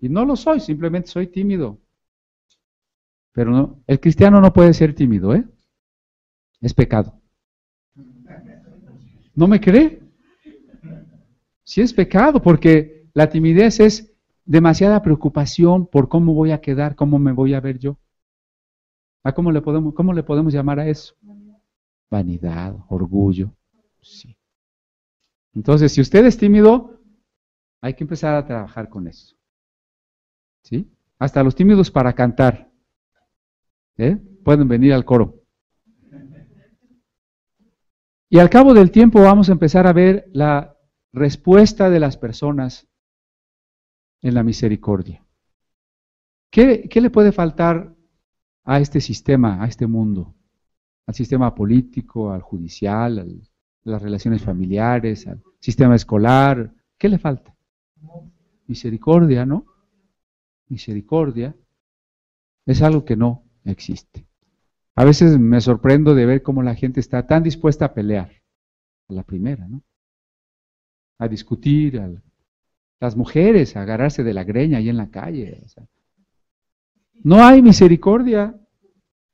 Y no lo soy, simplemente soy tímido. Pero no, el cristiano no puede ser tímido, ¿eh? Es pecado. ¿No me cree? Sí es pecado porque la timidez es demasiada preocupación por cómo voy a quedar, cómo me voy a ver yo. ¿A cómo, le podemos, ¿Cómo le podemos llamar a eso? Vanidad, orgullo. Sí. Entonces, si usted es tímido, hay que empezar a trabajar con eso. ¿Sí? Hasta los tímidos para cantar. ¿eh? Pueden venir al coro. Y al cabo del tiempo vamos a empezar a ver la respuesta de las personas en la misericordia. ¿Qué, le puede faltar a este sistema, a este mundo? Al sistema político, al judicial, a las relaciones familiares, al sistema escolar. ¿Qué le falta? Misericordia, ¿no? Misericordia es algo que no existe. A veces me sorprendo de ver cómo la gente está tan dispuesta a pelear, a la primera, ¿no? A discutir, a las mujeres a agarrarse de la greña ahí en la calle. No hay misericordia.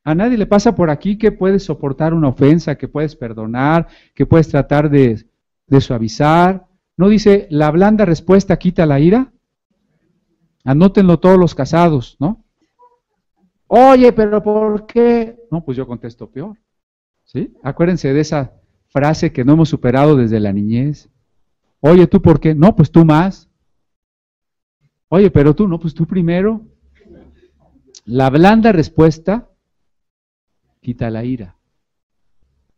A nadie le pasa por aquí que puedes soportar una ofensa, que puedes perdonar, que puedes tratar de, de suavizar. ¿No dice la blanda respuesta quita la ira? Anótenlo todos los casados, ¿no? Oye, pero ¿por qué? No, pues yo contesto peor. ¿Sí? Acuérdense de esa frase que no hemos superado desde la niñez. Oye, ¿tú por qué? No, pues tú más. Oye, pero tú, no, pues tú primero. La blanda respuesta quita la ira.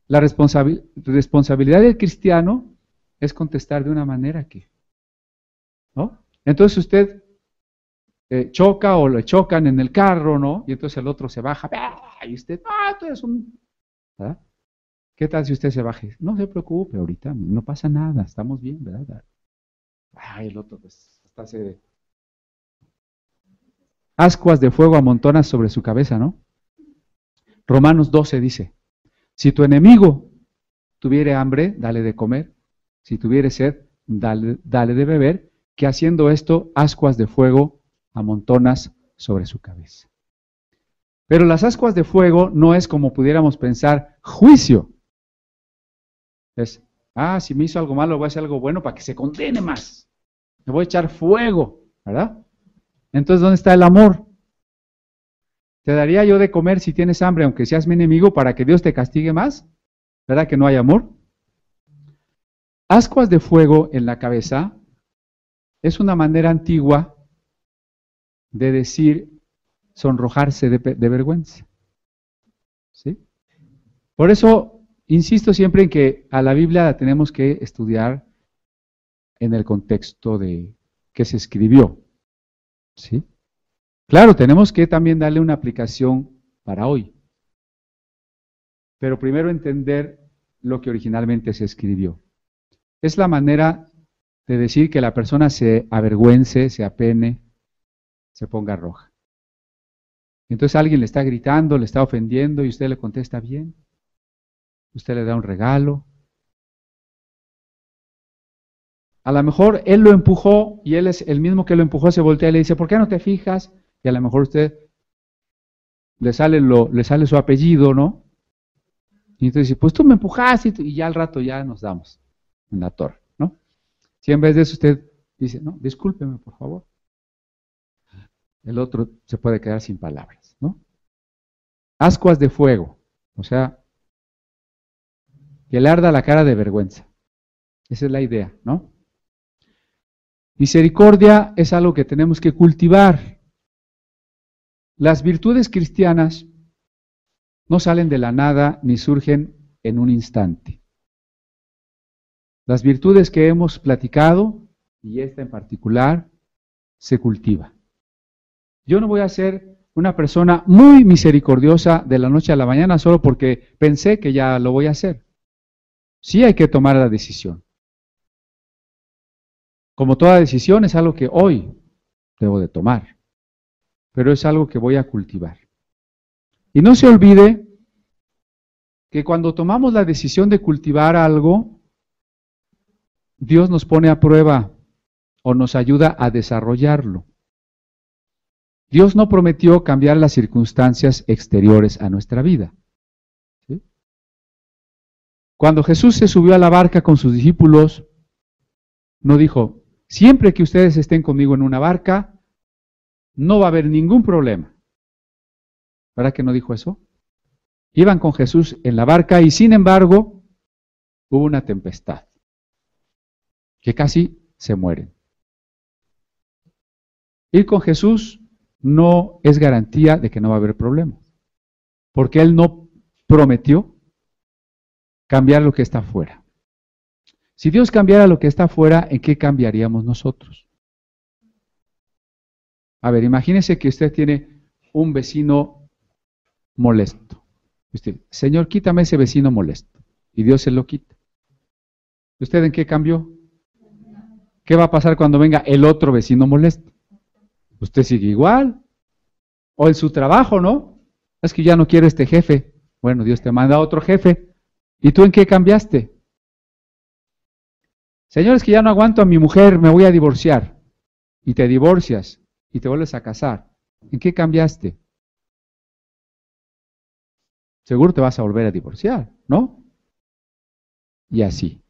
La responsabilidad del cristiano es contestar de una manera que, ¿no? Entonces usted eh, choca o le chocan en el carro, ¿no? Y entonces el otro se baja, y usted, ah. ¿verdad? ¿Qué tal si usted se baje? No se preocupe ahorita, no pasa nada, estamos bien, ¿verdad? Ay, el otro pues hasta se... Ascuas de fuego amontonas sobre su cabeza, ¿no? Romanos 12 dice, si tu enemigo tuviere hambre, dale de comer, si tuviere sed, dale, de beber, que haciendo esto, ascuas de fuego amontonas sobre su cabeza. Pero las ascuas de fuego no es como pudiéramos pensar juicio. Es, ah, si me hizo algo malo, voy a hacer algo bueno para que se condene más. Me voy a echar fuego, ¿verdad? Entonces, ¿dónde está el amor? Te daría yo de comer si tienes hambre, aunque seas mi enemigo, para que Dios te castigue más. ¿Verdad que no hay amor? Ascuas de fuego en la cabeza es una manera antigua de decir sonrojarse de, vergüenza. ¿Sí? Por eso insisto siempre en que a la Biblia la tenemos que estudiar en el contexto de que se escribió. ¿Sí? Claro, tenemos que también darle una aplicación para hoy. Pero primero entender lo que originalmente se escribió. Es la manera de decir que la persona se avergüence, se apene, se ponga roja. Entonces alguien le está gritando, le está ofendiendo y usted le contesta bien. Usted le da un regalo. A lo mejor él lo empujó y él es el mismo que lo empujó, se voltea y le dice, ¿por qué no te fijas? Y a lo mejor usted le sale, lo, le sale su apellido, ¿no? Y entonces dice, pues tú me empujaste y ya al rato ya nos damos en la torre, ¿no? Si en vez de eso usted dice, no, discúlpeme por favor el otro se puede quedar sin palabras, ¿no? Ascuas de fuego, o sea, que le arda la cara de vergüenza. Esa es la idea, ¿no? Misericordia es algo que tenemos que cultivar. Las virtudes cristianas no salen de la nada ni surgen en un instante. Las virtudes que hemos platicado, y esta en particular, se cultiva. Yo no voy a ser una persona muy misericordiosa de la noche a la mañana solo porque pensé que ya lo voy a hacer. Sí hay que tomar la decisión. Como toda decisión es algo que hoy debo de tomar, pero es algo que voy a cultivar. Y no se olvide que cuando tomamos la decisión de cultivar algo, Dios nos pone a prueba o nos ayuda a desarrollarlo. Dios no prometió cambiar las circunstancias exteriores a nuestra vida. Cuando Jesús se subió a la barca con sus discípulos, no dijo, siempre que ustedes estén conmigo en una barca, no va a haber ningún problema. ¿Verdad que no dijo eso? Iban con Jesús en la barca y sin embargo hubo una tempestad que casi se mueren. Ir con Jesús no es garantía de que no va a haber problemas, porque Él no prometió cambiar lo que está afuera. Si Dios cambiara lo que está afuera, ¿en qué cambiaríamos nosotros? A ver, imagínese que usted tiene un vecino molesto. Usted, Señor, quítame ese vecino molesto. Y Dios se lo quita. ¿Usted en qué cambió? ¿Qué va a pasar cuando venga el otro vecino molesto? Usted sigue igual. O en su trabajo, ¿no? Es que ya no quiero este jefe. Bueno, Dios te manda a otro jefe. ¿Y tú en qué cambiaste? Señor, es que ya no aguanto a mi mujer, me voy a divorciar. Y te divorcias y te vuelves a casar. ¿En qué cambiaste? Seguro te vas a volver a divorciar, ¿no? Y así.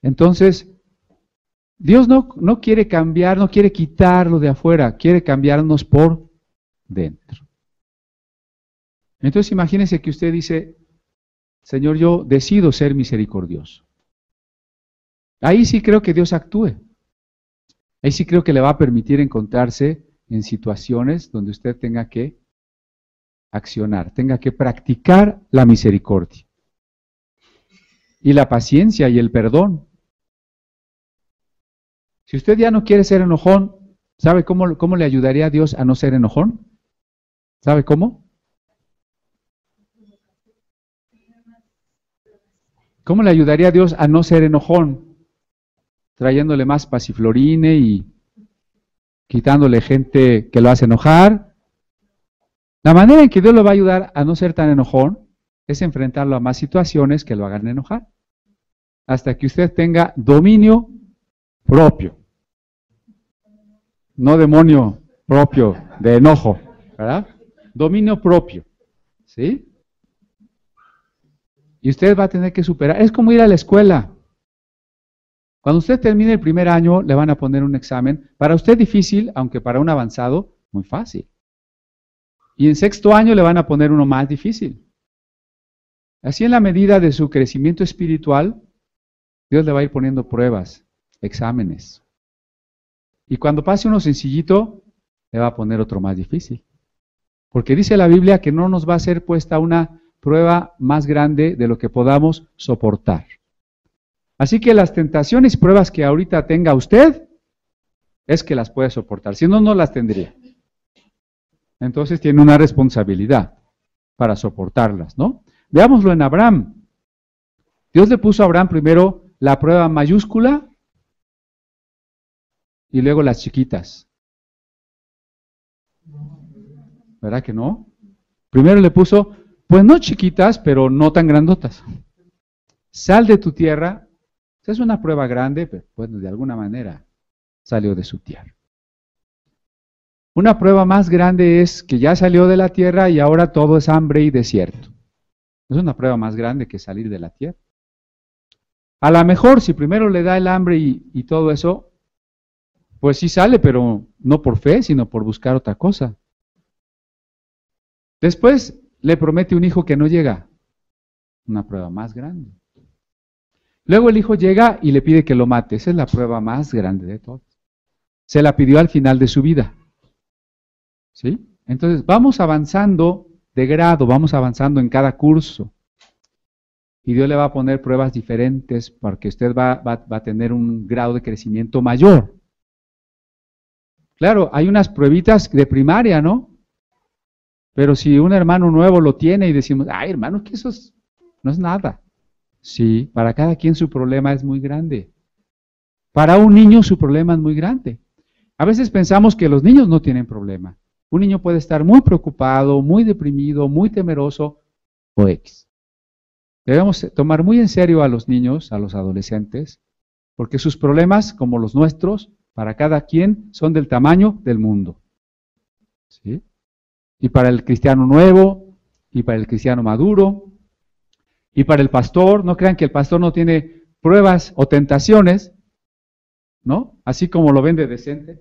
Entonces, Dios no, no quiere cambiar, no quiere quitarlo de afuera, quiere cambiarnos por dentro. Entonces imagínense que usted dice, Señor, yo decido ser misericordioso. Ahí sí creo que Dios actúe. Ahí sí creo que le va a permitir encontrarse en situaciones donde usted tenga que accionar, tenga que practicar la misericordia y la paciencia y el perdón. Si usted ya no quiere ser enojón, ¿sabe cómo, cómo le ayudaría a Dios a no ser enojón? ¿Sabe cómo? ¿Cómo le ayudaría a Dios a no ser enojón? Trayéndole más pasiflorine y quitándole gente que lo hace enojar. La manera en que Dios lo va a ayudar a no ser tan enojón es enfrentarlo a más situaciones que lo hagan enojar. Hasta que usted tenga dominio propio. No demonio propio de enojo, ¿verdad? Dominio propio. ¿Sí? Y usted va a tener que superar. Es como ir a la escuela. Cuando usted termine el primer año, le van a poner un examen. Para usted difícil, aunque para un avanzado, muy fácil. Y en sexto año le van a poner uno más difícil. Así en la medida de su crecimiento espiritual, Dios le va a ir poniendo pruebas, exámenes. Y cuando pase uno sencillito, le va a poner otro más difícil. Porque dice la Biblia que no nos va a ser puesta una prueba más grande de lo que podamos soportar. Así que las tentaciones y pruebas que ahorita tenga usted es que las puede soportar, si no, no las tendría. Entonces tiene una responsabilidad para soportarlas, ¿no? Veámoslo en Abraham. Dios le puso a Abraham primero la prueba mayúscula y luego las chiquitas. ¿Verdad que no? Primero le puso, pues no chiquitas, pero no tan grandotas. Sal de tu tierra es una prueba grande, pero bueno, de alguna manera salió de su tierra. Una prueba más grande es que ya salió de la tierra y ahora todo es hambre y desierto. Es una prueba más grande que salir de la tierra. A lo mejor si primero le da el hambre y, y todo eso, pues sí sale, pero no por fe, sino por buscar otra cosa. Después le promete un hijo que no llega. Una prueba más grande. Luego el hijo llega y le pide que lo mate. Esa es la prueba más grande de todas. Se la pidió al final de su vida. ¿Sí? Entonces, vamos avanzando de grado, vamos avanzando en cada curso. Y Dios le va a poner pruebas diferentes porque usted va, va a tener un grado de crecimiento mayor. Claro, hay unas pruebitas de primaria, ¿no? Pero si un hermano nuevo lo tiene y decimos, ay hermano, que eso no es nada. Sí, para cada quien su problema es muy grande. Para un niño su problema es muy grande. A veces pensamos que los niños no tienen problema. Un niño puede estar muy preocupado, muy deprimido, muy temeroso o X. Debemos tomar muy en serio a los niños, a los adolescentes, porque sus problemas, como los nuestros, para cada quien son del tamaño del mundo. ¿Sí? Y para el cristiano nuevo, y para el cristiano maduro, y para el pastor, no crean que el pastor no tiene pruebas o tentaciones, ¿no? Así como lo vende decente,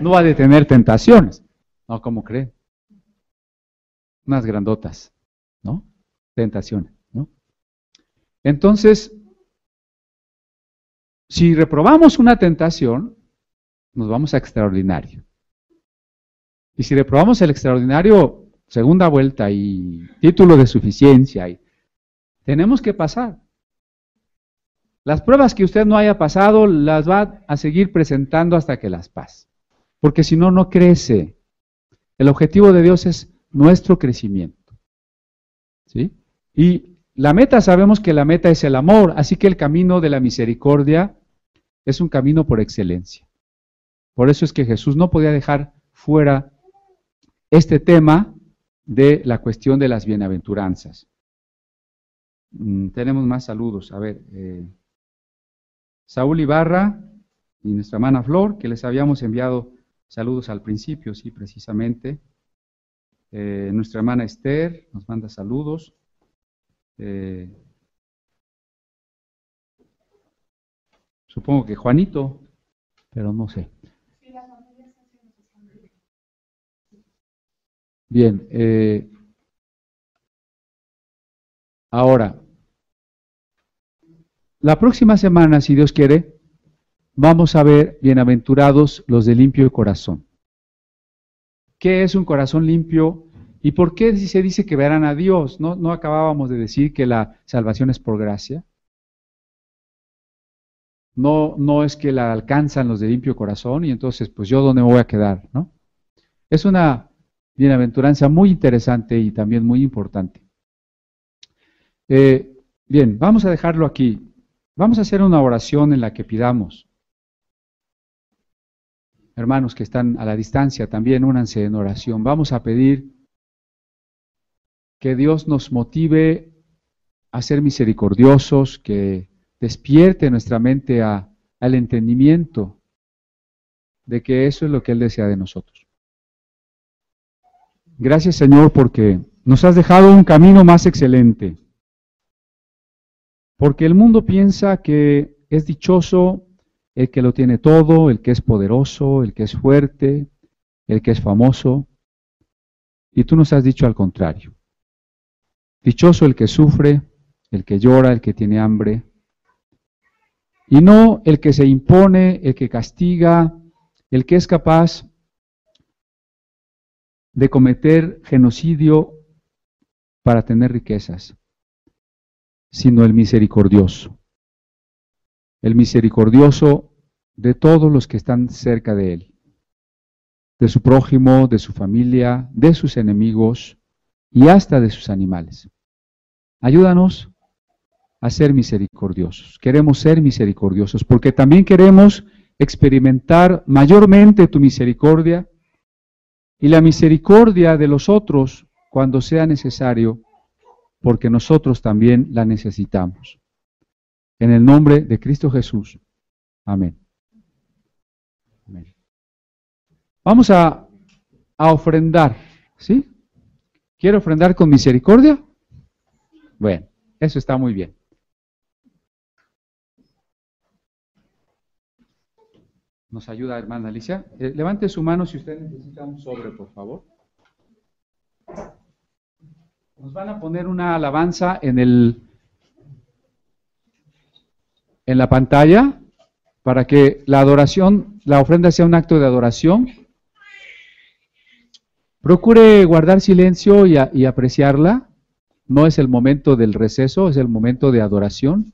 no va a tener tentaciones. No, como creen? unas grandotas, ¿no? Tentaciones, ¿no? Entonces, si reprobamos una tentación, nos vamos a extraordinario. Y si reprobamos el extraordinario, segunda vuelta y título de suficiencia, y tenemos que pasar. Las pruebas que usted no haya pasado las va a seguir presentando hasta que las pase. Porque si no, no crece. El objetivo de Dios es nuestro crecimiento. ¿Sí? Y la meta, sabemos que la meta es el amor, así que el camino de la misericordia es un camino por excelencia. Por eso es que Jesús no podía dejar fuera este tema de la cuestión de las bienaventuranzas. Mm, tenemos más saludos. A ver, eh, Saúl Ibarra y nuestra hermana Flor, que les habíamos enviado saludos al principio, sí, precisamente. Eh, nuestra hermana Esther nos manda saludos. Eh, supongo que Juanito, pero no sé. Bien, eh, ahora, la próxima semana, si Dios quiere, vamos a ver bienaventurados los de limpio corazón. ¿Qué es un corazón limpio? ¿Y por qué se dice que verán a Dios? ¿No, ¿No acabábamos de decir que la salvación es por gracia? No, no es que la alcanzan los de limpio corazón y entonces, pues yo dónde me voy a quedar, ¿no? Es una bienaventuranza muy interesante y también muy importante. Eh, bien, vamos a dejarlo aquí. Vamos a hacer una oración en la que pidamos. Hermanos que están a la distancia, también únanse en oración. Vamos a pedir que Dios nos motive a ser misericordiosos, que despierte nuestra mente a, al entendimiento de que eso es lo que Él desea de nosotros. Gracias Señor porque nos has dejado un camino más excelente porque el mundo piensa que es dichoso el que lo tiene todo, el que es poderoso, el que es fuerte, el que es famoso. Y tú nos has dicho al contrario. Dichoso el que sufre, el que llora, el que tiene hambre. Y no el que se impone, el que castiga, el que es capaz de cometer genocidio para tener riquezas sino el misericordioso. El misericordioso de todos los que están cerca de él, de su prójimo, de su familia, de sus enemigos y hasta de sus animales. Ayúdanos a ser misericordiosos. Queremos ser misericordiosos porque también queremos experimentar mayormente tu misericordia y la misericordia de los otros cuando sea necesario porque nosotros también la necesitamos. En el nombre de Cristo Jesús. Amén. Vamos a, a ofrendar, ¿sí? ¿Quiere ofrendar con misericordia? Bueno, eso está muy bien. Nos ayuda, hermana Alicia. Eh, levante su mano si usted necesita un sobre, por favor. Nos van a poner una alabanza en el en la pantalla para que la adoración, la ofrenda sea un acto de adoración. Procure guardar silencio y, y apreciarla. No es el momento del receso, es el momento de adoración.